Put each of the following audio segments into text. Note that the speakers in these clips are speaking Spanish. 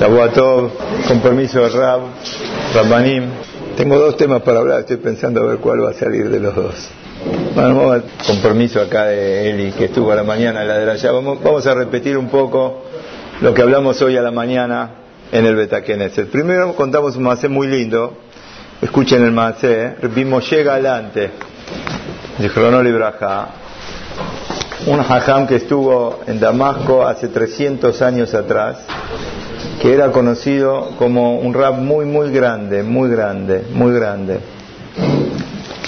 Shabuatov, con permiso de Rab, Rabbanim. Tengo dos temas para hablar, estoy pensando a ver cuál va a salir de los dos. Bueno, con permiso acá de Eli, que estuvo a la mañana la de la ya, vamos, vamos a repetir un poco lo que hablamos hoy a la mañana en el El Primero contamos un macé muy lindo, escuchen el macé, vimos llega adelante, de Cronol Ibraja, un hajam que estuvo en Damasco hace 300 años atrás, que era conocido como un rap muy, muy grande, muy grande, muy grande.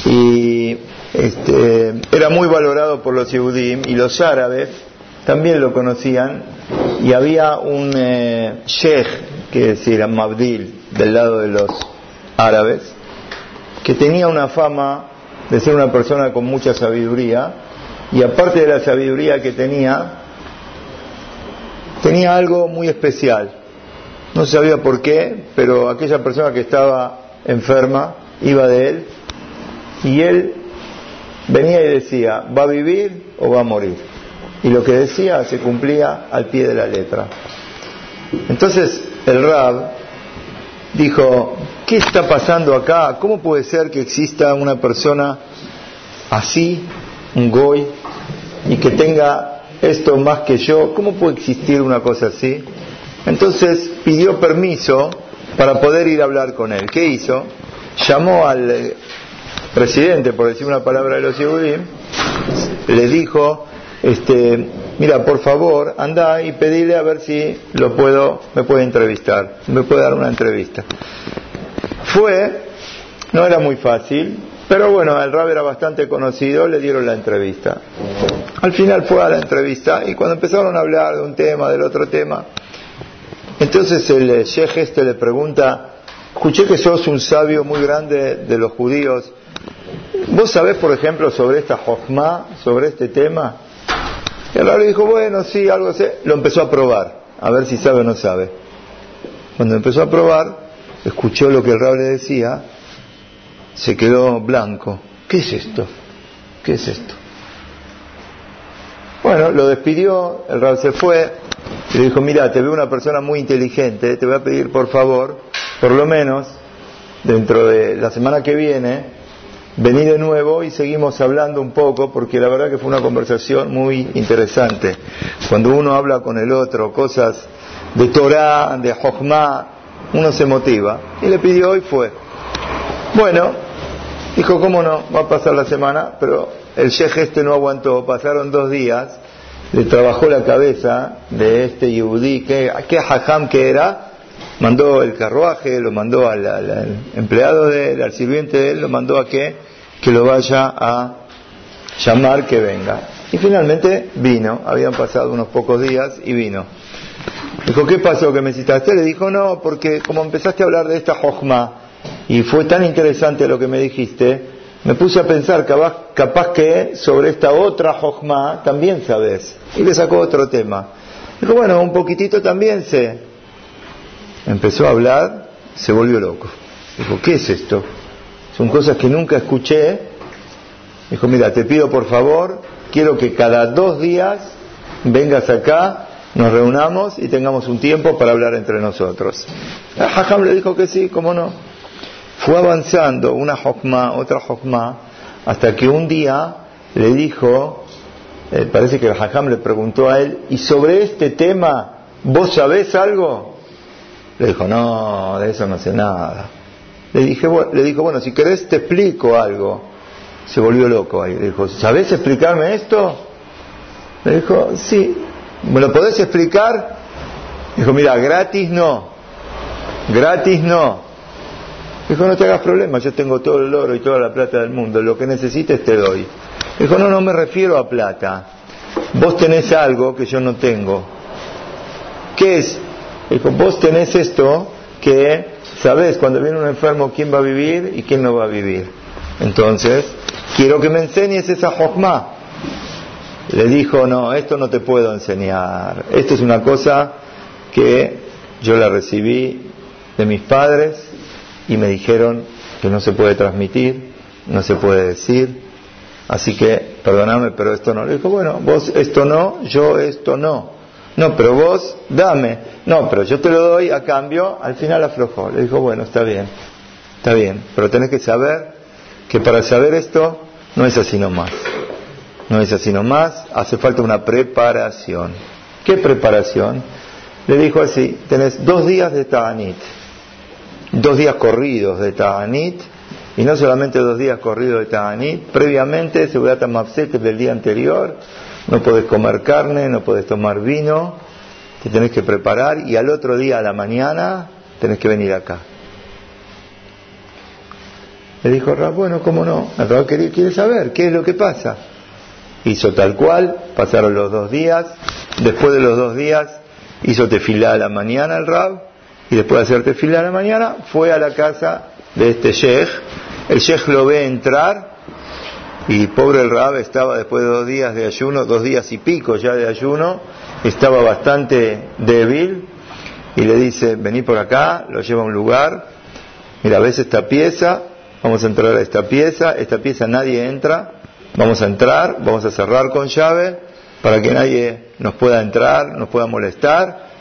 Y este, era muy valorado por los Yehudim y los árabes también lo conocían. Y había un eh, sheikh, que decir, Mabdil, del lado de los árabes, que tenía una fama de ser una persona con mucha sabiduría. Y aparte de la sabiduría que tenía, tenía algo muy especial no sabía por qué, pero aquella persona que estaba enferma iba de él y él venía y decía, ¿va a vivir o va a morir? Y lo que decía se cumplía al pie de la letra. Entonces el Rab dijo, ¿qué está pasando acá? ¿Cómo puede ser que exista una persona así, un goy, y que tenga esto más que yo? ¿Cómo puede existir una cosa así? Entonces pidió permiso para poder ir a hablar con él. ¿Qué hizo? Llamó al eh, presidente, por decir una palabra de los Yehudim, le dijo, este, mira, por favor, anda y pedile a ver si lo puedo, me puede entrevistar, me puede dar una entrevista. Fue, no era muy fácil, pero bueno, el Rab era bastante conocido, le dieron la entrevista. Al final fue a la entrevista y cuando empezaron a hablar de un tema, del otro tema, entonces el eh, sheikh este le pregunta, escuché que sos un sabio muy grande de los judíos. ¿Vos sabés, por ejemplo, sobre esta hojma, sobre este tema? Y el le dijo, bueno, sí, algo sé. Lo empezó a probar, a ver si sabe o no sabe. Cuando empezó a probar, escuchó lo que el rab le decía, se quedó blanco. ¿Qué es esto? ¿Qué es esto? Bueno, lo despidió, el rab se fue, y le dijo, mira, te veo una persona muy inteligente, te voy a pedir por favor, por lo menos, dentro de la semana que viene, vení de nuevo y seguimos hablando un poco, porque la verdad que fue una conversación muy interesante. Cuando uno habla con el otro, cosas de Torah, de Jochma, uno se motiva. Y le pidió y fue. Bueno, dijo, ¿cómo no? Va a pasar la semana, pero el sheikh este no aguantó, pasaron dos días le trabajó la cabeza de este yudí, que qué hajam que era, mandó el carruaje, lo mandó al, empleado de él, al sirviente de él, lo mandó a que, que lo vaya a llamar que venga. Y finalmente vino, habían pasado unos pocos días y vino. Dijo, ¿qué pasó que me citaste? Le dijo, no, porque como empezaste a hablar de esta hojma y fue tan interesante lo que me dijiste, me puse a pensar, capaz, que sobre esta otra Jochma también sabes. Y le sacó otro tema. Dijo, bueno, un poquitito también sé. Empezó a hablar, se volvió loco. Dijo, ¿qué es esto? Son cosas que nunca escuché. Dijo, mira, te pido por favor, quiero que cada dos días vengas acá, nos reunamos y tengamos un tiempo para hablar entre nosotros. Hajam le dijo que sí, ¿cómo no? Fue avanzando una hokma, otra hokma, hasta que un día le dijo, eh, parece que el Hajam le preguntó a él, ¿y sobre este tema vos sabés algo? Le dijo, no, de eso no sé nada. Le, dije, le dijo, bueno, si querés te explico algo. Se volvió loco ahí. Le dijo, ¿sabés explicarme esto? Le dijo, sí. ¿Me lo podés explicar? Dijo, mira, gratis no. Gratis no. Dijo, no te hagas problema, yo tengo todo el oro y toda la plata del mundo, lo que necesites te doy. Dijo, no, no me refiero a plata. Vos tenés algo que yo no tengo. ¿Qué es? Dijo, vos tenés esto que sabés cuando viene un enfermo quién va a vivir y quién no va a vivir. Entonces, quiero que me enseñes esa hojma. Le dijo, no, esto no te puedo enseñar. Esto es una cosa que yo la recibí de mis padres y me dijeron que no se puede transmitir, no se puede decir, así que perdonadme, pero esto no. Le dijo, bueno, vos esto no, yo esto no. No, pero vos dame. No, pero yo te lo doy a cambio. Al final aflojó. Le dijo, bueno, está bien, está bien. Pero tenés que saber que para saber esto no es así nomás. No es así nomás. Hace falta una preparación. ¿Qué preparación? Le dijo así, tenés dos días de Ta'anit. Dos días corridos de Ta'anit. Y no solamente dos días corridos de Ta'anit. Previamente, Seguridad Mafset del día anterior no podés comer carne, no podés tomar vino, te tenés que preparar y al otro día a la mañana tenés que venir acá. Le dijo Rab, bueno, ¿cómo no? El Rab quiere, saber qué es lo que pasa. Hizo tal cual, pasaron los dos días, después de los dos días hizo tefilá a la mañana el Rab, y después de hacer tefilá a la mañana fue a la casa de este sheikh, el sheikh lo ve entrar y pobre el Rab estaba después de dos días de ayuno, dos días y pico ya de ayuno, estaba bastante débil y le dice, vení por acá, lo lleva a un lugar, mira, ves esta pieza, vamos a entrar a esta pieza, esta pieza nadie entra, vamos a entrar, vamos a cerrar con llave para que nadie nos pueda entrar, nos pueda molestar.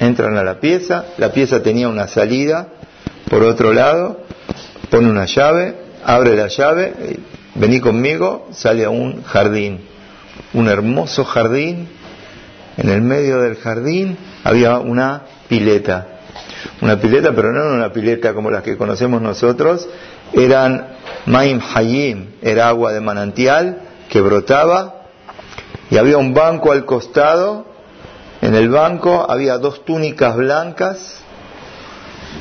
Entran a la pieza, la pieza tenía una salida por otro lado, pone una llave, abre la llave, vení conmigo, sale a un jardín, un hermoso jardín, en el medio del jardín había una pileta, una pileta, pero no era una pileta como las que conocemos nosotros, eran Maim Hayim, era agua de manantial que brotaba, y había un banco al costado, en el banco había dos túnicas blancas,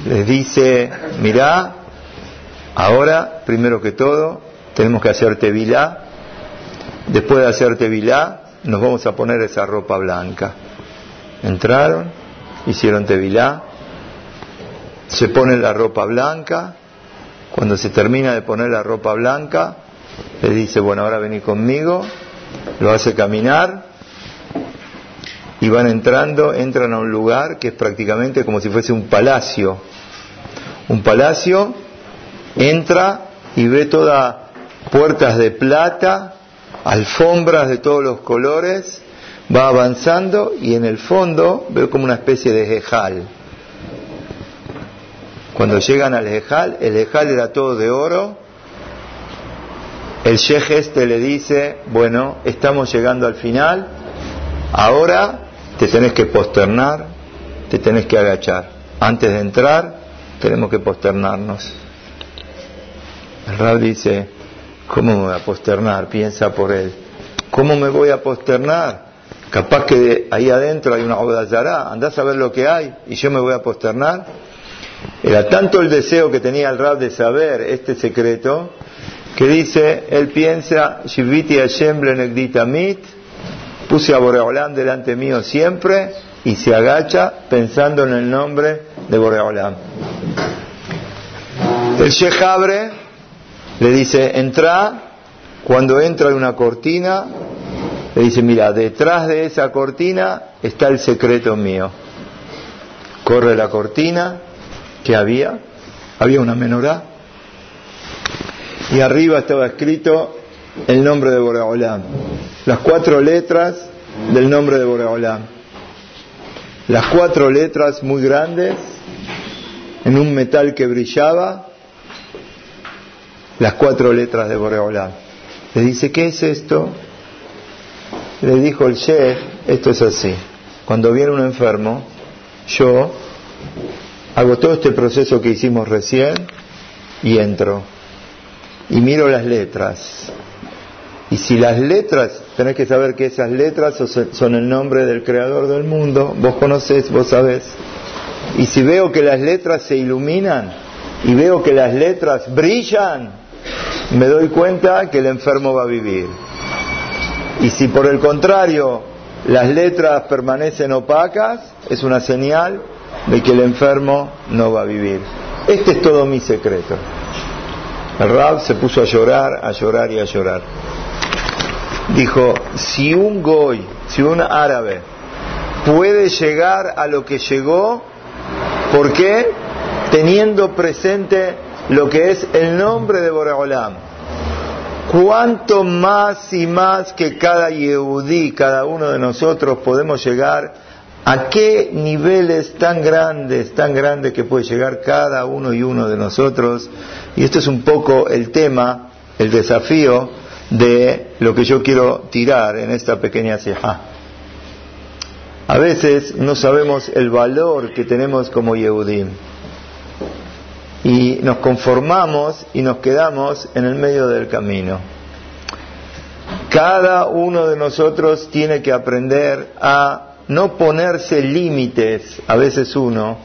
les dice, mirá, ahora, primero que todo, tenemos que hacer tevilá. Después de hacer tevilá, nos vamos a poner esa ropa blanca. Entraron, hicieron tevilá, se pone la ropa blanca. Cuando se termina de poner la ropa blanca, le dice, bueno, ahora vení conmigo, lo hace caminar y van entrando, entran a un lugar que es prácticamente como si fuese un palacio. Un palacio, entra y ve toda puertas de plata, alfombras de todos los colores, va avanzando y en el fondo veo como una especie de jejal. Cuando llegan al jejal, el jejal era todo de oro. El sheikh este le dice, bueno, estamos llegando al final, ahora te tenés que posternar, te tenés que agachar. Antes de entrar, tenemos que posternarnos. El rab dice, ¿Cómo me voy a posternar? Piensa por él. ¿Cómo me voy a posternar? Capaz que ahí adentro hay una obra yará, andás a ver lo que hay y yo me voy a posternar. Era tanto el deseo que tenía el Rab de saber este secreto que dice, él piensa, Shiviti Hashem mit, puse a Boreolam delante mío siempre y se agacha pensando en el nombre de Boreolam. El Sheikh abre le dice, entra, cuando entra en una cortina, le dice, mira, detrás de esa cortina está el secreto mío. Corre la cortina, que había? Había una menorá. Y arriba estaba escrito el nombre de Boreolam. Las cuatro letras del nombre de Boreolam. Las cuatro letras muy grandes, en un metal que brillaba, las cuatro letras de Boreolá. Le dice, ¿qué es esto? Le dijo el chef, esto es así. Cuando viene un enfermo, yo hago todo este proceso que hicimos recién y entro. Y miro las letras. Y si las letras, tenés que saber que esas letras son el nombre del creador del mundo, vos conocés, vos sabés. Y si veo que las letras se iluminan y veo que las letras brillan, me doy cuenta que el enfermo va a vivir. Y si por el contrario las letras permanecen opacas, es una señal de que el enfermo no va a vivir. Este es todo mi secreto. El Rab se puso a llorar, a llorar y a llorar. Dijo, si un goy, si un árabe puede llegar a lo que llegó, ¿por qué? Teniendo presente lo que es el nombre de Boreolam. cuánto más y más que cada Yehudí, cada uno de nosotros podemos llegar a qué niveles tan grandes, tan grandes que puede llegar cada uno y uno de nosotros. Y esto es un poco el tema, el desafío de lo que yo quiero tirar en esta pequeña ceja. A veces no sabemos el valor que tenemos como Yehudim y nos conformamos y nos quedamos en el medio del camino. Cada uno de nosotros tiene que aprender a no ponerse límites. A veces uno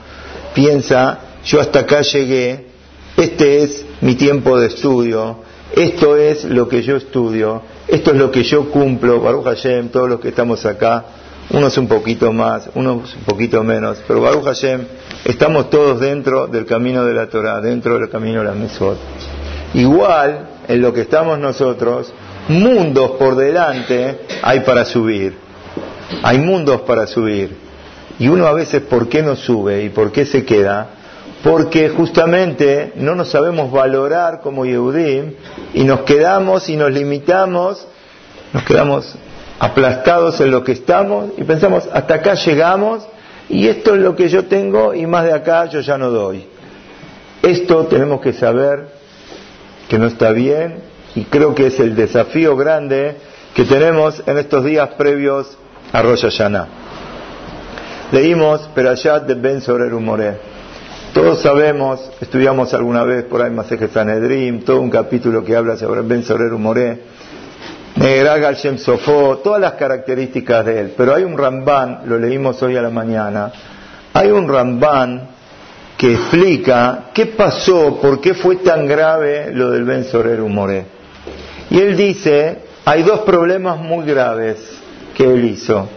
piensa, yo hasta acá llegué, este es mi tiempo de estudio, esto es lo que yo estudio, esto es lo que yo cumplo, Baruch Hashem, todos los que estamos acá, unos un poquito más, unos un poquito menos, pero Baruch Hashem, estamos todos dentro del camino de la Torah, dentro del camino de la Mesot. Igual, en lo que estamos nosotros, mundos por delante hay para subir. Hay mundos para subir. Y uno a veces, ¿por qué no sube y por qué se queda? Porque justamente no nos sabemos valorar como Yehudim y nos quedamos y nos limitamos, nos quedamos aplastados en lo que estamos y pensamos, hasta acá llegamos y esto es lo que yo tengo y más de acá yo ya no doy. Esto tenemos que saber que no está bien y creo que es el desafío grande que tenemos en estos días previos a Rosh Hashanah. Leímos Perashat de Ben Sorer Humoré. Todos sabemos, estudiamos alguna vez por ahí Maseje Sanedrim, todo un capítulo que habla sobre Ben Sorer Humoré Negrag Shem Sofó, todas las características de él. Pero hay un Ramban, lo leímos hoy a la mañana, hay un Ramban que explica qué pasó, por qué fue tan grave lo del Ben Sorer Humoré. Y él dice, hay dos problemas muy graves que él hizo.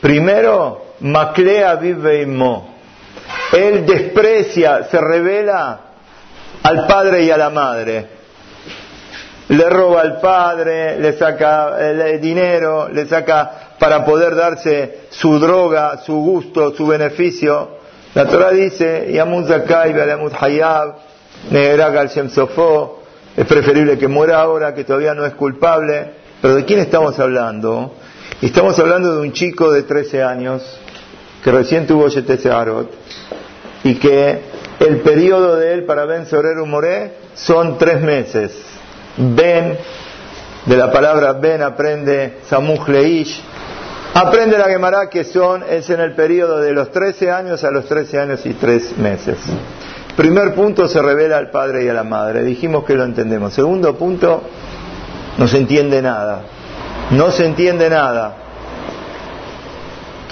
Primero, Maclea vive Mo. Él desprecia, se revela al padre y a la madre le roba al padre, le saca el dinero, le saca para poder darse su droga, su gusto, su beneficio. La Torah dice, Yamud Zakai, Hayab, es preferible que muera ahora, que todavía no es culpable. Pero ¿de quién estamos hablando? Estamos hablando de un chico de 13 años que recién tuvo Arot y que el periodo de él para Ben Sorer Moré son tres meses. Ben, de la palabra Ben aprende Samuj Leish, aprende la Gemara que son, es en el periodo de los 13 años a los 13 años y 3 meses. Primer punto se revela al padre y a la madre, dijimos que lo entendemos. Segundo punto, no se entiende nada, no se entiende nada.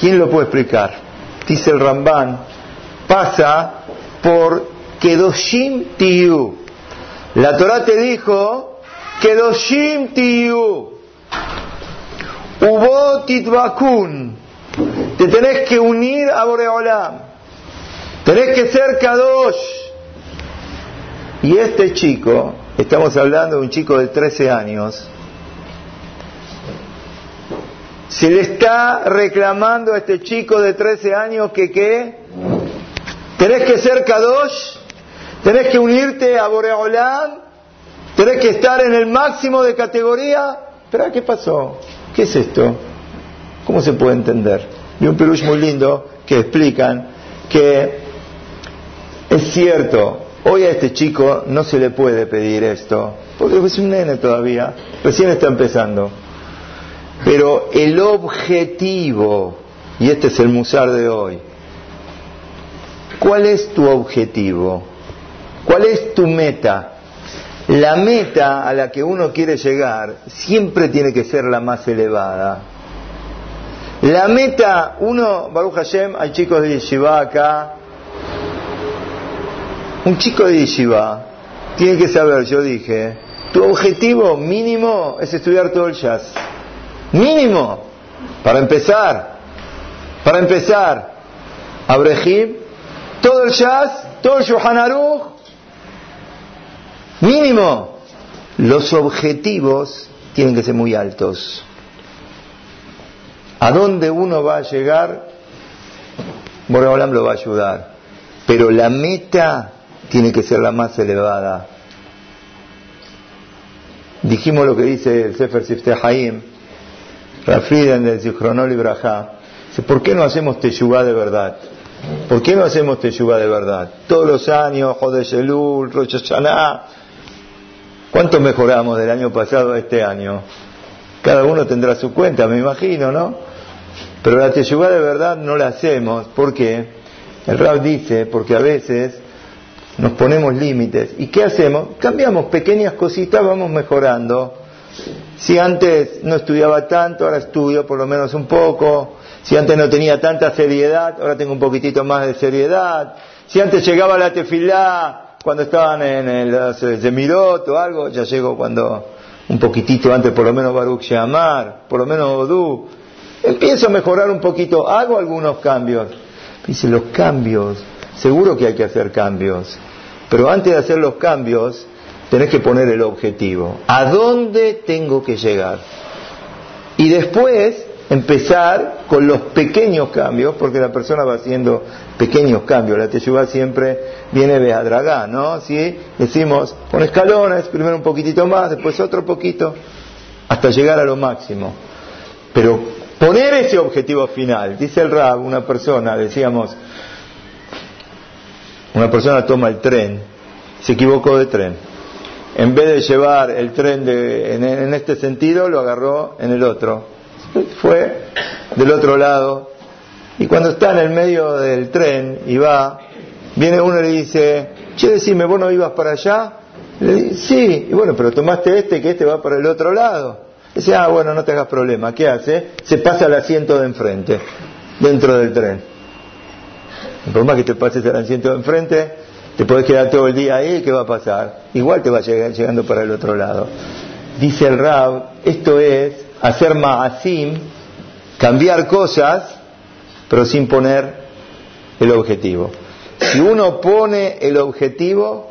¿Quién lo puede explicar? Dice el Ramban, pasa por Kedoshim Tiu. La Torah te dijo Kedoshim tiyu. Ubot. Te tenés que unir a Boreolam. Tenés que ser Kadosh. Y este chico, estamos hablando de un chico de 13 años, se le está reclamando a este chico de 13 años que qué? Tenés que ser Kadosh, tenés que unirte a Boreolam Tenés que estar en el máximo de categoría. Pero ¿qué pasó? ¿Qué es esto? ¿Cómo se puede entender? Y un peluche muy lindo que explican que es cierto, hoy a este chico no se le puede pedir esto, porque es un nene todavía, recién está empezando. Pero el objetivo, y este es el musar de hoy, ¿cuál es tu objetivo? ¿Cuál es tu meta? La meta a la que uno quiere llegar siempre tiene que ser la más elevada. La meta, uno, Baruch Hashem, hay chicos de Yeshiva acá. Un chico de Yeshiva tiene que saber, yo dije, tu objetivo mínimo es estudiar todo el jazz. Mínimo. Para empezar. Para empezar. Abrehim, todo el jazz, todo el Shohan Mínimo. Los objetivos tienen que ser muy altos. ¿A dónde uno va a llegar? Boreolam lo va a ayudar. Pero la meta tiene que ser la más elevada. dijimos lo que dice el Sefer Sifteh Haim, Rafiden del Zichronol Ibrahá, ¿por qué no hacemos teshuvá de verdad? ¿Por qué no hacemos teshuvá de verdad? Todos los años, Jodesh Elul, Rosh Hashanah, ¿cuánto mejoramos del año pasado a este año? Cada uno tendrá su cuenta, me imagino, ¿no? Pero la teshuvá de verdad no la hacemos, ¿por qué? El Rab dice, porque a veces nos ponemos límites. ¿Y qué hacemos? Cambiamos pequeñas cositas, vamos mejorando. Si antes no estudiaba tanto, ahora estudio por lo menos un poco. Si antes no tenía tanta seriedad, ahora tengo un poquitito más de seriedad. Si antes llegaba a la tefilá cuando estaban en el Zemirot o algo, ya llego cuando un poquitito antes, por lo menos Baruch Shamar, por lo menos Odú. Empiezo a mejorar un poquito, hago algunos cambios. Dice, los cambios, seguro que hay que hacer cambios. Pero antes de hacer los cambios, tenés que poner el objetivo. ¿A dónde tengo que llegar? Y después empezar con los pequeños cambios, porque la persona va haciendo pequeños cambios. La teyubá siempre viene de adragá, ¿no? Si decimos con escalones, primero un poquitito más, después otro poquito, hasta llegar a lo máximo. Pero poner ese objetivo final, dice el Rab, una persona, decíamos, una persona toma el tren, se equivocó de tren. En vez de llevar el tren en, este sentido, lo agarró en el otro. Fue del otro lado. Y cuando está en el medio del tren y va, viene uno y le dice, che, decime, ¿vos no ibas para allá? Le dice, sí, y bueno, pero tomaste este, que este va para el otro lado. Dice, ah, bueno, no te hagas problema. ¿Qué hace? Se pasa al asiento de enfrente, dentro del tren. Por más que te pases al asiento de enfrente, te puedes quedar todo el día ahí, ¿qué va a pasar? Igual te va a llegar llegando para el otro lado. Dice el Rab, esto es hacer ma'asim, cambiar cosas, pero sin poner el objetivo. Si uno pone el objetivo,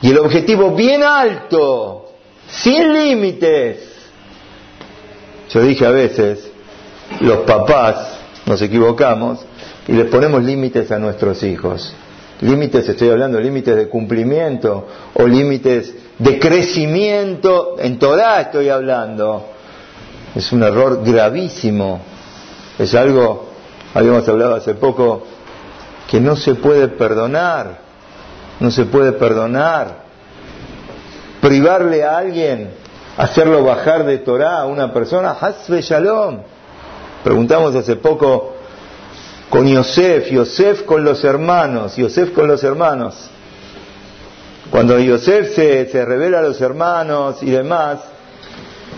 y el objetivo bien alto, sin límites, yo dije a veces, los papás nos equivocamos, y le ponemos límites a nuestros hijos. Límites, estoy hablando, límites de cumplimiento o límites de crecimiento, en toda estoy hablando. Es un error gravísimo. Es algo, habíamos hablado hace poco, que no se puede perdonar. No se puede perdonar. Privarle a alguien, hacerlo bajar de Torah a una persona, Hasbe Shalom. Preguntamos hace poco con Yosef, Yosef con los hermanos, Yosef con los hermanos. Cuando Yosef se, revela a los hermanos y demás,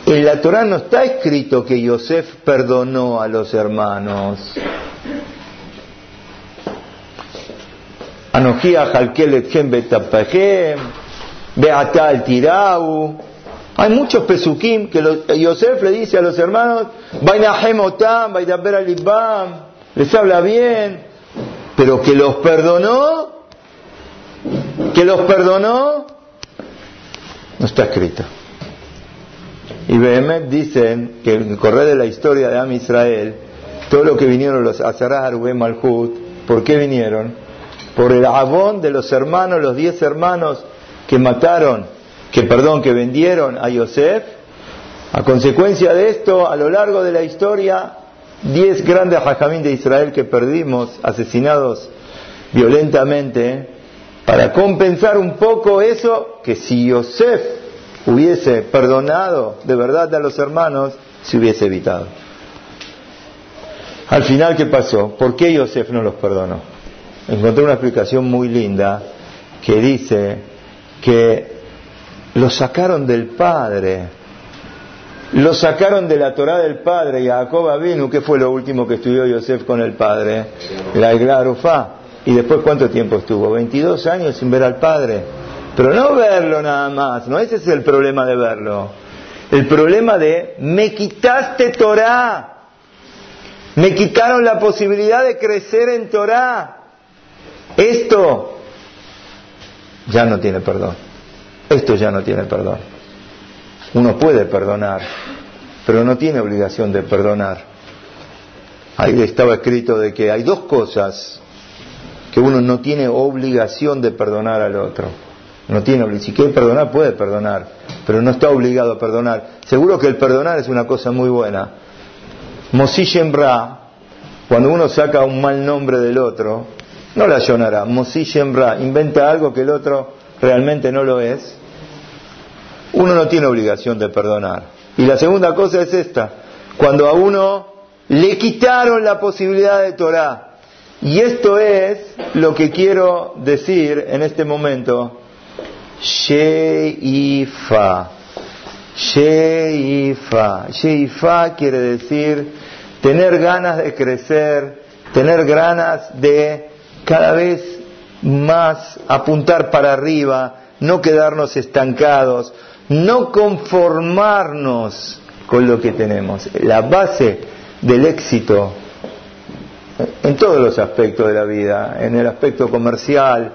en la Torah no está escrito que Yosef perdonó a los hermanos. Anojía Beatal Tirau. Hay muchos pesukim que Yosef le dice a los hermanos, Vainahem Otam, Vainaber Alibam les habla bien, pero que los perdonó, que los perdonó, no está escrito. Y Behemet dicen que en el correr de la historia de Am Israel, todo lo que vinieron los Azarah, Arubem, Malhut, ¿por qué vinieron? Por el abón de los hermanos, los diez hermanos que mataron, que perdón, que vendieron a Yosef. A consecuencia de esto, a lo largo de la historia, diez grandes hajamín de Israel que perdimos, asesinados violentamente, para compensar un poco eso, que si Yosef hubiese perdonado de verdad a los hermanos, se hubiese evitado. Al final, ¿qué pasó? ¿Por qué Yosef no los perdonó? Encontré una explicación muy linda que dice que los sacaron del Padre lo sacaron de la Torah del padre, y Jacob Abinu, que fue lo último que estudió Yosef con el padre, la Iglarufá. Y después, ¿cuánto tiempo estuvo? 22 años sin ver al padre. Pero no verlo nada más, no ese es el problema de verlo. El problema de, me quitaste Torah. Me quitaron la posibilidad de crecer en Torah. Esto ya no tiene perdón. Esto ya no tiene perdón. Uno puede perdonar, pero no tiene obligación de perdonar. Ahí estaba escrito de que hay dos cosas que uno no tiene obligación de perdonar al otro. no tiene si quiere perdonar puede perdonar, pero no está obligado a perdonar. Seguro que el perdonar es una cosa muy buena. Mosí Ra, cuando uno saca un mal nombre del otro, no la llorará. Mosí Ra inventa algo que el otro realmente no lo es. Uno no tiene obligación de perdonar. Y la segunda cosa es esta, cuando a uno le quitaron la posibilidad de Torah. Y esto es lo que quiero decir en este momento Sheifa. Sheifa. Sheifa quiere decir tener ganas de crecer, tener ganas de cada vez más apuntar para arriba, no quedarnos estancados, no conformarnos con lo que tenemos. La base del éxito en todos los aspectos de la vida, en el aspecto comercial,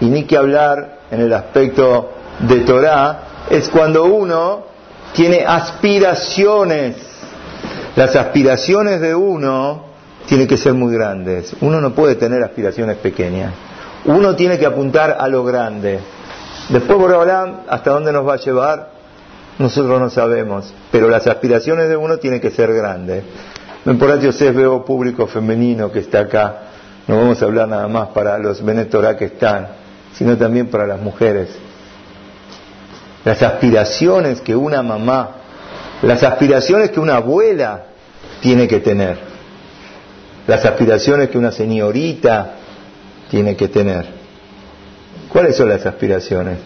y ni que hablar en el aspecto de Torah, es cuando uno tiene aspiraciones. Las aspiraciones de uno tienen que ser muy grandes. Uno no puede tener aspiraciones pequeñas. Uno tiene que apuntar a lo grande. Después Borobalán, hasta dónde nos va a llevar, nosotros no sabemos. Pero las aspiraciones de uno tienen que ser grandes. Por Yosef veo público femenino que está acá. No vamos a hablar nada más para los Benetorá que están sino también para las mujeres. Las aspiraciones que una mamá, las aspiraciones que una abuela tiene que tener, las aspiraciones que una señorita tiene que tener. ¿Cuáles son las aspiraciones?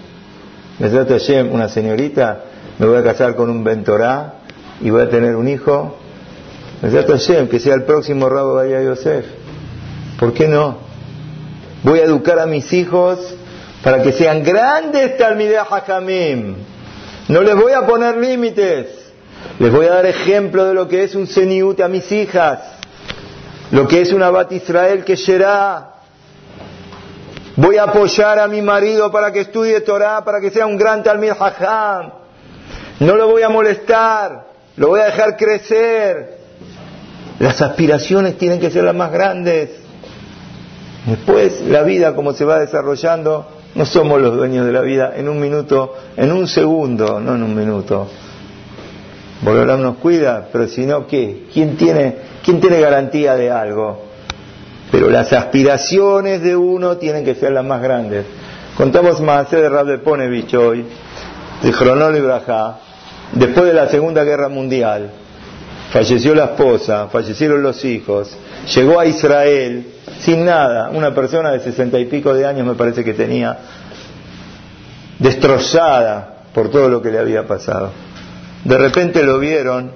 Me trata una señorita, me voy a casar con un ventorá y voy a tener un hijo. Me trata que sea el próximo Rabo Bahía Yosef. ¿Por qué no? Voy a educar a mis hijos para que sean grandes Talmidei Hakamim. No les voy a poner límites. Les voy a dar ejemplo de lo que es un Seniut a mis hijas, lo que es una Bat Israel que será. Voy a apoyar a mi marido para que estudie Torah, para que sea un gran Talmid Hakam. No lo voy a molestar, lo voy a dejar crecer. Las aspiraciones tienen que ser las más grandes. Después, la vida, como se va desarrollando, no somos los dueños de la vida en un minuto, en un segundo, no en un minuto. Volverán nos cuida, pero si no, ¿qué? ¿Quién tiene, ¿Quién tiene garantía de algo? Pero las aspiraciones de uno tienen que ser las más grandes. Contamos más de Rab de Ponevich hoy, de Cronol y Brajá, después de la Segunda Guerra Mundial, falleció la esposa, fallecieron los hijos, llegó a Israel sin nada, una persona de sesenta y pico de años me parece que tenía, destrozada por todo lo que le había pasado. De repente lo vieron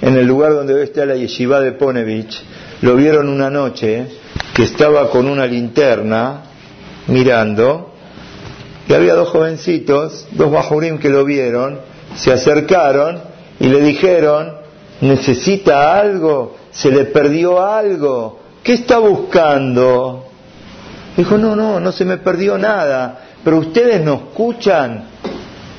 en el lugar donde hoy está la yeshiva de Ponevich, lo vieron una noche que estaba con una linterna mirando, y había dos jovencitos, dos bajurim que lo vieron, se acercaron y le dijeron, necesita algo, se le perdió algo, ¿qué está buscando? Dijo, no, no, no se me perdió nada, pero ustedes no escuchan.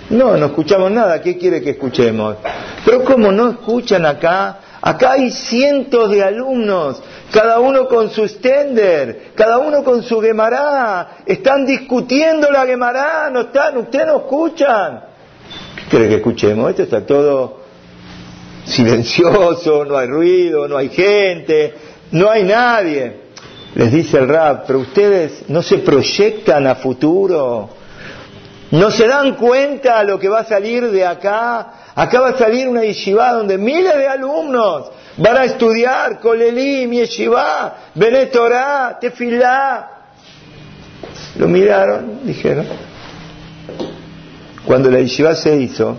No, no escuchamos nada, ¿qué quiere que escuchemos? Pero ¿cómo no escuchan acá? Acá hay cientos de alumnos, cada uno con su stender, cada uno con su Gemara, están discutiendo la Gemara, no están, ustedes no escuchan. ¿Qué que escuchemos? Esto está todo silencioso, no hay ruido, no hay gente, no hay nadie. Les dice el rap, pero ustedes no se proyectan a futuro, no se dan cuenta lo que va a salir de acá. Acá va a salir una yeshiva donde miles de alumnos van a estudiar Kolelim, Yeshiva, Benetorá, Tefilá. Lo miraron, dijeron. Cuando la yeshiva se hizo,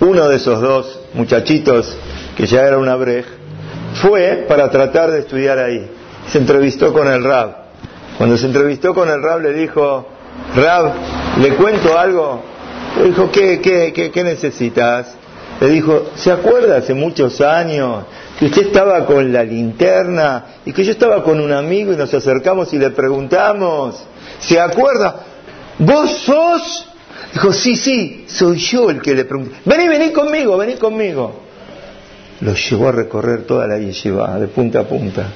uno de esos dos muchachitos que ya era una brej, fue para tratar de estudiar ahí. Se entrevistó con el Rab. Cuando se entrevistó con el Rab le dijo, Rab, ¿le cuento algo? Le dijo, ¿qué, qué, qué, necesitas? Le dijo, ¿se acuerda hace muchos años que usted estaba con la linterna y que yo estaba con un amigo y nos acercamos y le preguntamos? ¿Se acuerda? ¿Vos sos Dijo, sí, sí, soy yo el que le pregunté. Vení, vení conmigo, vení conmigo. Lo llevó a recorrer toda la yeshiva, de punta a punta.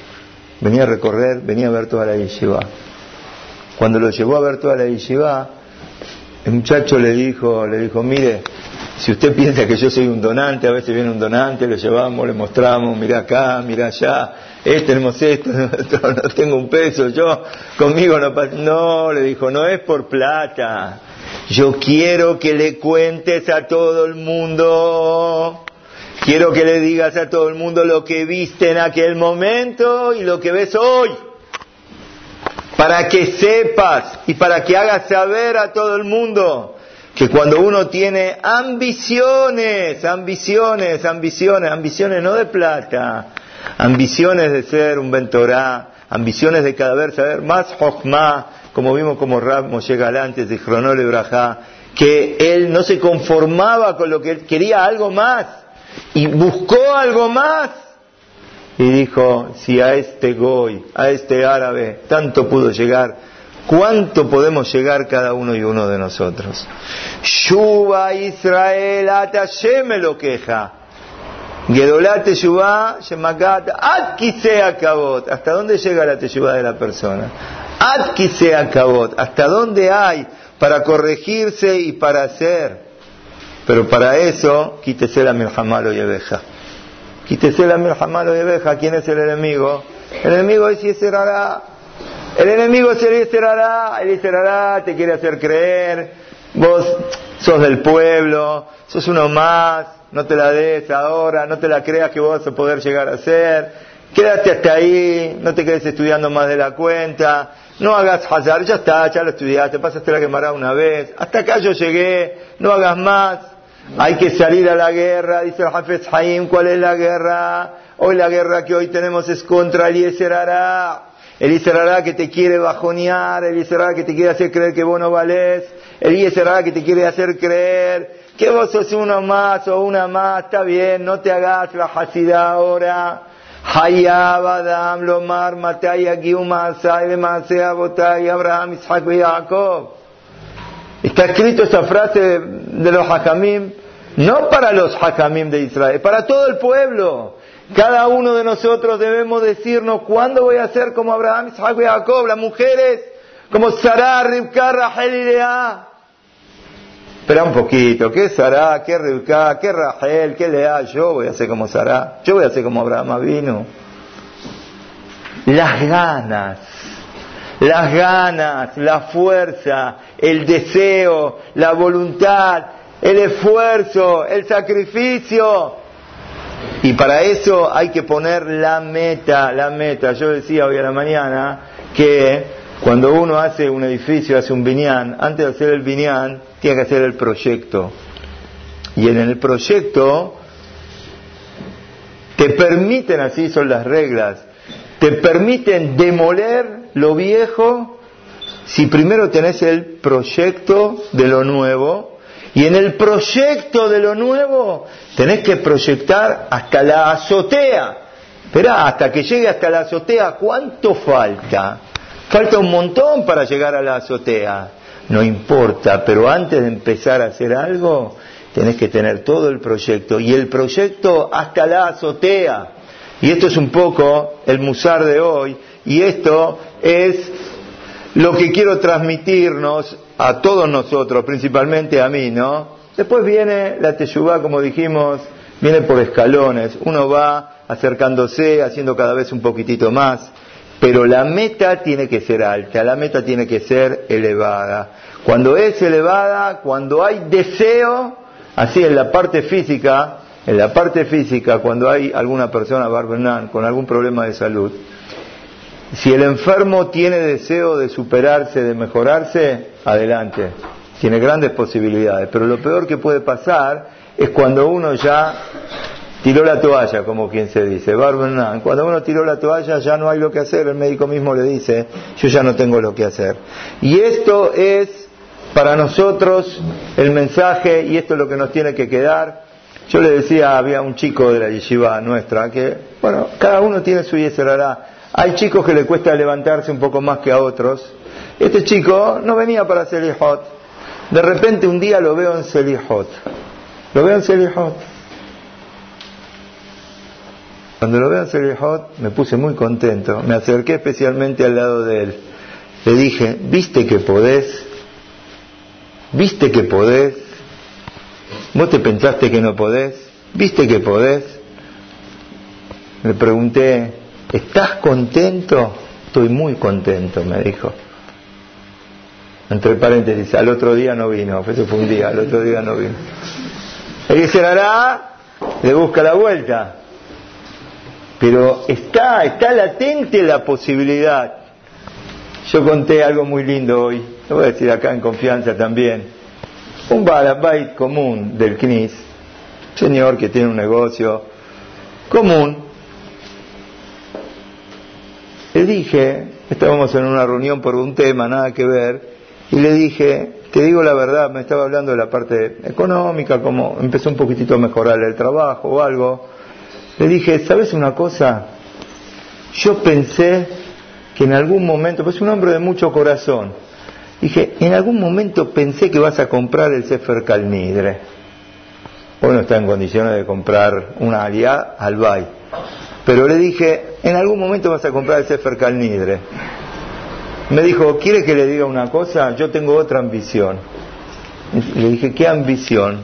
Venía a recorrer, venía a ver toda la yeshiva. cuando lo llevó a ver toda la yeshiva, el muchacho le dijo, le dijo, mire, si usted piensa que yo soy un donante, a veces viene un donante, lo llevamos, le mostramos, mira acá, mira allá, eh, tenemos esto, no tengo un peso, yo conmigo no pasa. No, le dijo, no es por plata. Yo quiero que le cuentes a todo el mundo, quiero que le digas a todo el mundo lo que viste en aquel momento y lo que ves hoy para que sepas y para que hagas saber a todo el mundo que cuando uno tiene ambiciones, ambiciones, ambiciones, ambiciones no de plata, ambiciones de ser un ventorá, ambiciones de cada vez saber más Jochma, como vimos como Rab Moshe Galante de Cronole Brajá, que él no se conformaba con lo que él quería algo más y buscó algo más y dijo, si a este goy, a este árabe, tanto pudo llegar, ¿cuánto podemos llegar cada uno y uno de nosotros? Shuba Israel, me lo queja. Gedolat Teshuvah, Shemakat, Ad Akabot. ¿Hasta dónde llega la Teshuvah de la persona? Ad Akabot. ¿Hasta dónde hay para corregirse y para hacer? Pero para eso, quítese la milhamalo y abeja. Quítese la milhamalo y abeja. ¿Quién es el enemigo? El enemigo es Yeserará. El enemigo es el Yeserará. El te quiere hacer creer. Vos sos del pueblo, sos uno más no te la des ahora, no te la creas que vos vas a poder llegar a ser, quédate hasta ahí, no te quedes estudiando más de la cuenta, no hagas hazar, ya está, ya lo estudiaste, pasaste la quemará una vez, hasta acá yo llegué, no hagas más, hay que salir a la guerra, dice el Hafez Haim, ¿cuál es la guerra? Hoy la guerra que hoy tenemos es contra el Yeserará, el Yeserará que te quiere bajonear, el Yeserará que te quiere hacer creer que vos no valés, el Yeserará que te quiere hacer creer que vos sos uno más o una más, está bien, no te hagas la hasidad ahora. Hayab Adam Lomar Mataya Giumasai Botay Abraham Isaac y Jacob. Está escrito esta frase de los Hakamim, no para los Hakamim de Israel, para todo el pueblo. Cada uno de nosotros debemos decirnos cuándo voy a ser como Abraham, Isaac y Jacob, las mujeres como Sarah, Rivka, Rahel y Lea. Espera un poquito, ¿qué Sará? ¿Qué Rivka? ¿Qué Rahel? ¿Qué Lea? Yo voy a ser como Sará, yo voy a ser como Abraham vino. Las ganas, las ganas, la fuerza, el deseo, la voluntad, el esfuerzo, el sacrificio. Y para eso hay que poner la meta, la meta. Yo decía hoy a la mañana que cuando uno hace un edificio, hace un viñán, antes de hacer el viñán, tiene que hacer el proyecto. Y en el proyecto te permiten, así son las reglas, te permiten demoler lo viejo si primero tenés el proyecto de lo nuevo y en el proyecto de lo nuevo tenés que proyectar hasta la azotea. Esperá, hasta que llegue hasta la azotea, ¿cuánto falta? Falta un montón para llegar a la azotea. No importa, pero antes de empezar a hacer algo, tenés que tener todo el proyecto. Y el proyecto hasta la azotea. Y esto es un poco el musar de hoy. Y esto es lo que quiero transmitirnos a todos nosotros, principalmente a mí, ¿no? Después viene la teshuvá, como dijimos, viene por escalones. Uno va acercándose, haciendo cada vez un poquitito más. Pero la meta tiene que ser alta, la meta tiene que ser elevada. Cuando es elevada, cuando hay deseo, así en la parte física, en la parte física, cuando hay alguna persona, Barbenan, con algún problema de salud, si el enfermo tiene deseo de superarse, de mejorarse, adelante, tiene grandes posibilidades. Pero lo peor que puede pasar es cuando uno ya tiró la toalla, como quien se dice. Barbenan, cuando uno tiró la toalla ya no hay lo que hacer, el médico mismo le dice, yo ya no tengo lo que hacer. Y esto es para nosotros el mensaje, y esto es lo que nos tiene que quedar. Yo le decía, había un chico de la yeshiva nuestra, que, bueno, cada uno tiene su yeserará. Hay chicos que le cuesta levantarse un poco más que a otros. Este chico no venía para Selihot. De repente un día lo veo en Selihot. Lo veo en Selihot cuando lo veo en Serihot me puse muy contento, me acerqué especialmente al lado de él le dije, ¿viste que podés? ¿Viste que podés? ¿Vos te pensaste que no podés? ¿Viste que podés? Le pregunté, ¿estás contento? Estoy muy contento, me dijo. Entre paréntesis, al otro día no vino, eso fue un día, al otro día no vino. El hará, le busca la vuelta. Pero está, está latente la posibilidad. Yo conté algo muy lindo hoy, lo voy a decir acá en confianza también. Un balabait común del CNIS, señor que tiene un negocio común. Le dije, estábamos en una reunión por un tema, nada que ver, y le dije, te digo la verdad, me estaba hablando de la parte económica, como empezó un poquitito a mejorar el trabajo o algo. Le dije, ¿sabes una cosa? Yo pensé que en algún momento, pues un hombre de mucho corazón, dije, en algún momento pensé que vas a comprar el Sefer Calnidre. Hoy no está en condiciones de comprar una aliá al Bay. Pero le dije, en algún momento vas a comprar el Sefer Calnidre. Me dijo, ¿quiere que le diga una cosa? Yo tengo otra ambición. Le dije, ¿qué ambición?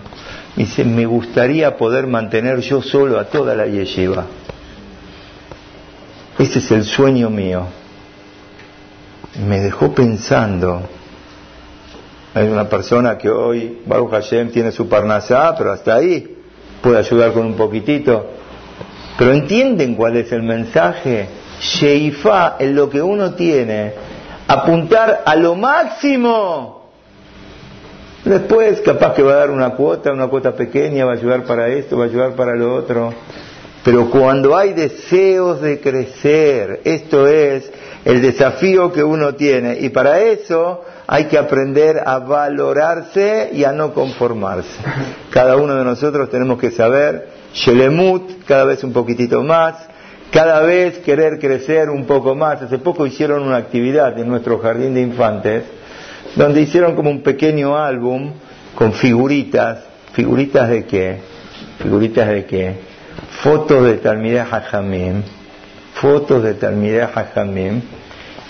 Me dice, me gustaría poder mantener yo solo a toda la yeshiva. Ese es el sueño mío. Me dejó pensando. Hay una persona que hoy, Baruch Hashem, tiene su parnasá, pero hasta ahí puede ayudar con un poquitito. Pero entienden cuál es el mensaje. Sheifa es lo que uno tiene apuntar a lo máximo. Después capaz que va a dar una cuota, una cuota pequeña, va a ayudar para esto, va a ayudar para lo otro. Pero cuando hay deseos de crecer, esto es el desafío que uno tiene. Y para eso hay que aprender a valorarse y a no conformarse. Cada uno de nosotros tenemos que saber, Shelemut, cada vez un poquitito más, cada vez querer crecer un poco más. Hace poco hicieron una actividad en nuestro jardín de infantes, donde hicieron como un pequeño álbum con figuritas. ¿Figuritas de qué? ¿Figuritas de qué? Fotos de Talmideh Hajamim, fotos de Talmideh Hajamim,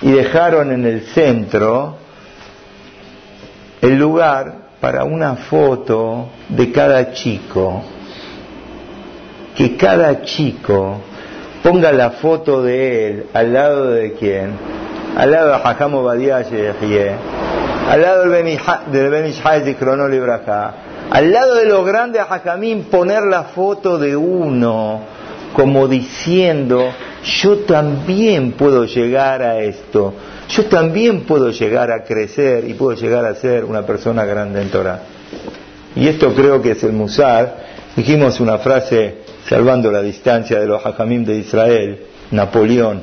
y dejaron en el centro el lugar para una foto de cada chico. Que cada chico ponga la foto de él al lado de quién, al lado de Hajam Obadiah al lado del Benishai de Libraja, al lado de los grandes Hajamim poner la foto de uno como diciendo, yo también puedo llegar a esto, yo también puedo llegar a crecer y puedo llegar a ser una persona grande en Torah. Y esto creo que es el Musar. Dijimos una frase salvando la distancia de los hajamim de Israel, Napoleón.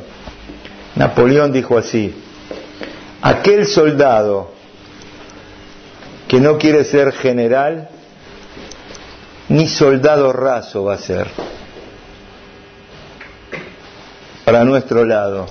Napoleón dijo así, aquel soldado que no quiere ser general, ni soldado raso va a ser. Para nuestro lado,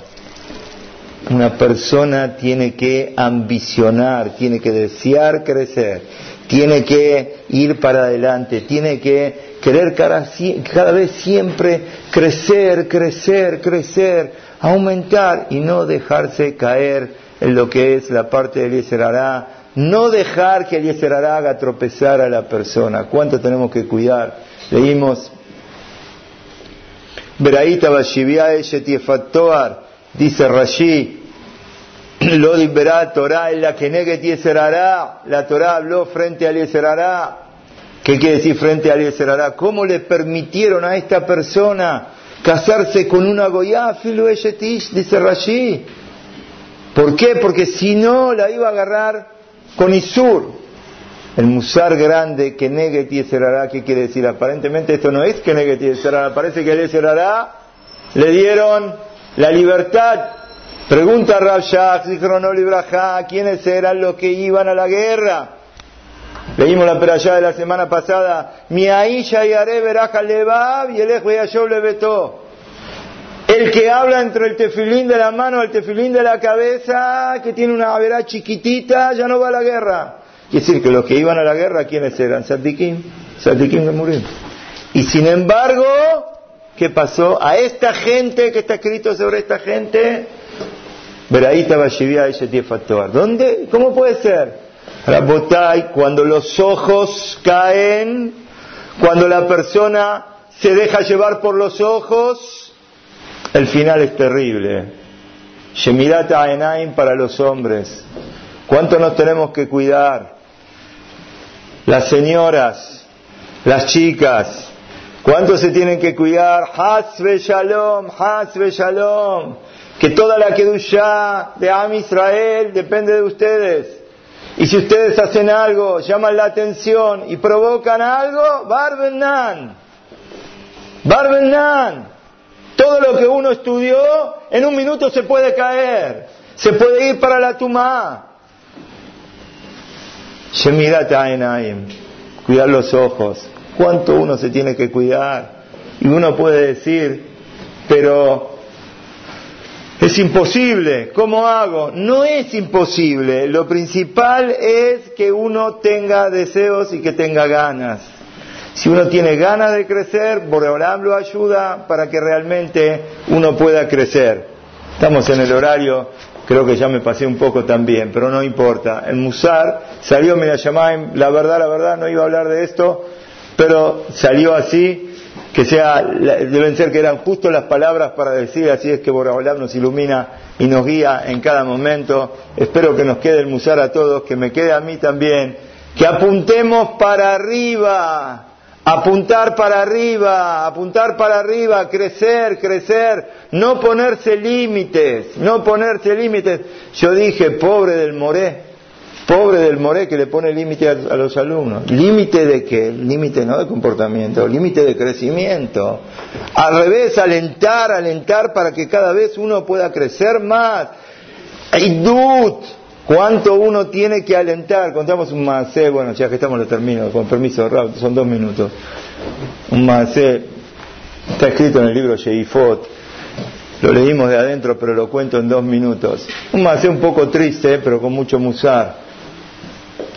una persona tiene que ambicionar, tiene que desear crecer, tiene que ir para adelante, tiene que querer cada, vez siempre crecer, crecer, crecer, aumentar y no dejarse caer en lo que es la parte del Yeserará, no dejar que el Yeserará haga tropezar a la persona. ¿Cuánto tenemos que cuidar? Leímos, Beraita dice Rashi, lo verá Torah la que negue la Torah habló frente al Yeserará, ¿Qué quiere decir frente a Eliezer ¿Cómo le permitieron a esta persona casarse con una goyá? Filo dice Rashi. ¿Por qué? Porque si no la iba a agarrar con Isur. El musar grande que negue Tieserará, ¿qué quiere decir? Aparentemente esto no es que negue Tieserará, parece que Eliezer le dieron la libertad. Pregunta Rav Shach, ¿quiénes eran los que iban a la guerra? Leímos la peralla de la semana pasada. Mi aisha y veraja levab y el le vetó. El que habla entre el tefilín de la mano y el tefilín de la cabeza, que tiene una vera chiquitita, ya no va a la guerra. Quiere decir que los que iban a la guerra, ¿quiénes eran? Sadikim. Sadikim que murió. Y sin embargo, ¿qué pasó? A esta gente que está escrito sobre esta gente, Veraíta Vashivia Factor. ¿Dónde? ¿Cómo puede ser? Rabotai, cuando los ojos caen, cuando la persona se deja llevar por los ojos, el final es terrible. Shemirata Enaim para los hombres. ¿Cuánto nos tenemos que cuidar? Las señoras, las chicas, ¿cuánto se tienen que cuidar? Hasbe Shalom, Hasbe Shalom. Que toda la Kedushá de Am Israel depende de ustedes. Y si ustedes hacen algo, llaman la atención y provocan algo, Barbenan. Barbenan. Todo lo que uno estudió, en un minuto se puede caer. Se puede ir para la tumá. Cuidar los ojos. ¿Cuánto uno se tiene que cuidar? Y uno puede decir, pero es imposible. ¿Cómo hago? No es imposible. Lo principal es que uno tenga deseos y que tenga ganas. Si uno tiene ganas de crecer, Boreolam lo ayuda para que realmente uno pueda crecer. Estamos en el horario, creo que ya me pasé un poco también, pero no importa. El Musar salió Mirayamaim, la verdad, la verdad, no iba a hablar de esto, pero salió así que sea, deben ser que eran justo las palabras para decir, así es que Boraholam nos ilumina y nos guía en cada momento. Espero que nos quede el musar a todos, que me quede a mí también, que apuntemos para arriba, apuntar para arriba, apuntar para arriba, crecer, crecer, no ponerse límites, no ponerse límites. Yo dije, pobre del Moré, Pobre del Moré que le pone límite a, los alumnos. ¿Límite de qué? Límite no de comportamiento, límite de crecimiento. Al revés, alentar, alentar para que cada vez uno pueda crecer más. Idut, ¿cuánto uno tiene que alentar? Contamos un macé, bueno, ya que estamos lo termino, con permiso, son dos minutos. Un macé, está escrito en el libro Sheifot, lo leímos de adentro, pero lo cuento en dos minutos. Un macé un poco triste, pero con mucho musar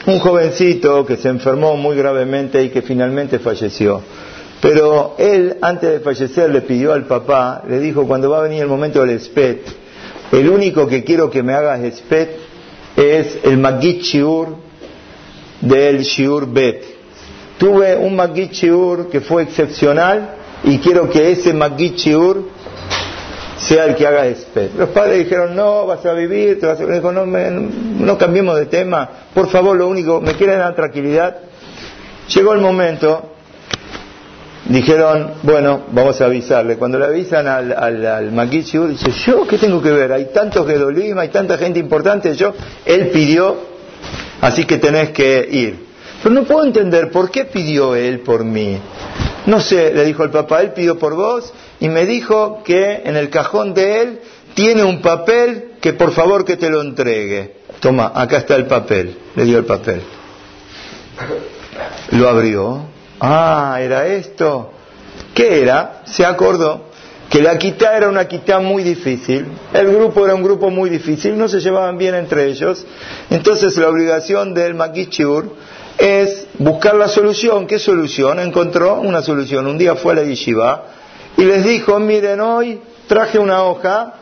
un jovencito que se enfermó muy gravemente y que finalmente falleció. Pero él, antes de fallecer, le pidió al papá, le dijo, cuando va a venir el momento del espet, el único que quiero que me hagas espet es el Magit Shiur del Shiur Bet. Tuve un Magit Shiur que fue excepcional y quiero que ese Magit Shiur sea el que haga espet. Los padres dijeron, no, vas a vivir, te vas a... Dijo, no, no cambiemos de tema, por favor, lo único, me quieren dar tranquilidad. Llegó el momento, dijeron, bueno, vamos a avisarle. Cuando le avisan al, al, al dice, ¿yo qué tengo que ver? Hay tantos Gedolim, hay tanta gente importante, yo, él pidió, así que tenés que ir. Pero no puedo entender por qué pidió él por mí. No sé, le dijo el papá, él pidió por vos y me dijo que en el cajón de él tiene un papel que por favor que te lo entregue. Toma, acá está el papel. Le dio el papel. Lo abrió. Ah, era esto. ¿Qué era? Se acordó que la quitá era una quitá muy difícil, el grupo era un grupo muy difícil, no se llevaban bien entre ellos, entonces la obligación del Makichur es buscar la solución. ¿Qué solución? Encontró una solución. Un día fue a la yeshiva y les dijo, miren, hoy traje una hoja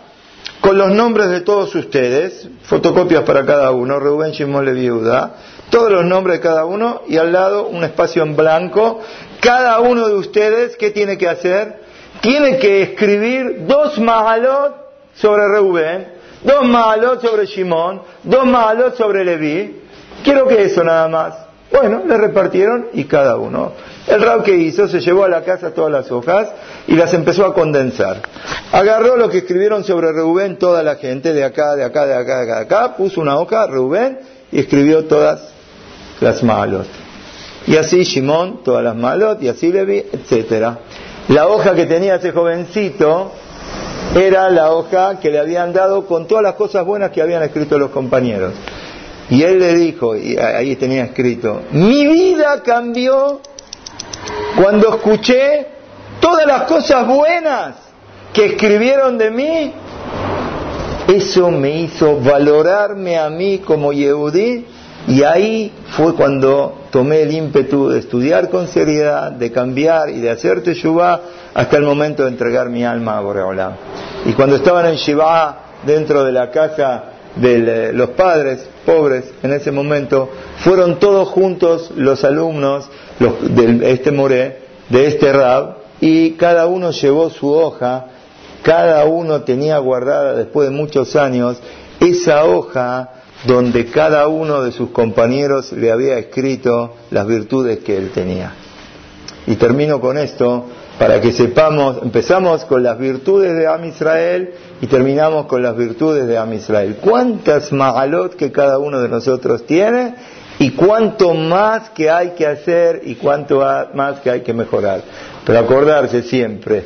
con los nombres de todos ustedes, fotocopias para cada uno, Reuben Shimon Viuda, todos los nombres de cada uno y al lado un espacio en blanco. Cada uno de ustedes, ¿qué tiene que hacer? Tiene que escribir dos mahalot sobre Reuben, dos mahalot sobre Shimon, dos mahalot sobre Leví. Quiero que eso nada más. Bueno, le repartieron y cada uno. El rab que hizo se llevó a la casa todas las hojas y las empezó a condensar. Agarró lo que escribieron sobre Reubén toda la gente, de acá, de acá, de acá, de acá, de acá, puso una hoja, Reubén, y escribió todas las malot. Y así Shimón, todas las malot, y así Levi, etcétera. La hoja que tenía ese jovencito era la hoja que le habían dado con todas las cosas buenas que habían escrito los compañeros. Y él le dijo, y ahí tenía escrito, mi vida cambió cuando escuché todas las cosas buenas que escribieron de mí. Eso me hizo valorarme a mí como Yehudí y ahí fue cuando tomé el ímpetu de estudiar con seriedad, de cambiar y de hacer teshuvah hasta el momento de entregar mi alma a Boreolam. Y cuando estaban en Shiva dentro de la casa de los padres pobres en ese momento, fueron todos juntos los alumnos de este Moré, de este Rab, y cada uno llevó su hoja, cada uno tenía guardada después de muchos años esa hoja donde cada uno de sus compañeros le había escrito las virtudes que él tenía. Y termino con esto para que sepamos, empezamos con las virtudes de Am Israel y terminamos con las virtudes de Am Israel. ¿Cuántas magalot que cada uno de nosotros tiene y cuánto más que hay que hacer y cuánto más que hay que mejorar? Pero acordarse siempre,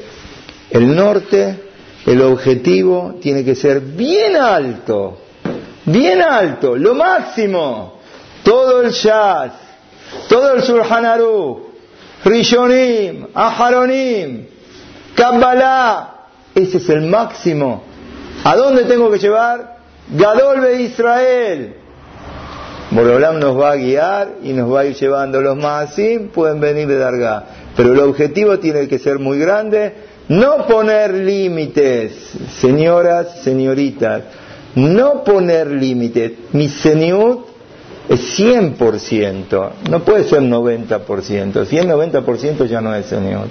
el norte, el objetivo tiene que ser bien alto, bien alto, lo máximo, todo el jazz, todo el Surhan Rishonim, Aharonim, Kabbalah, ese es el máximo. ¿A dónde tengo que llevar? Gadol Israel. Borolam nos va a guiar y nos va a ir llevando los Maasim, pueden venir de Dargá. Pero el objetivo tiene que ser muy grande, no poner límites, señoras, señoritas, no poner límites. Mi señor es 100%, no puede ser 90%. Si es 90% ya no es Señor.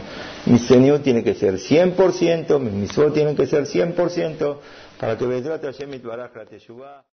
Mi Señor tiene que ser 100%, mi mismo tiene que ser 100%, para que Vedrat Hashem Baraj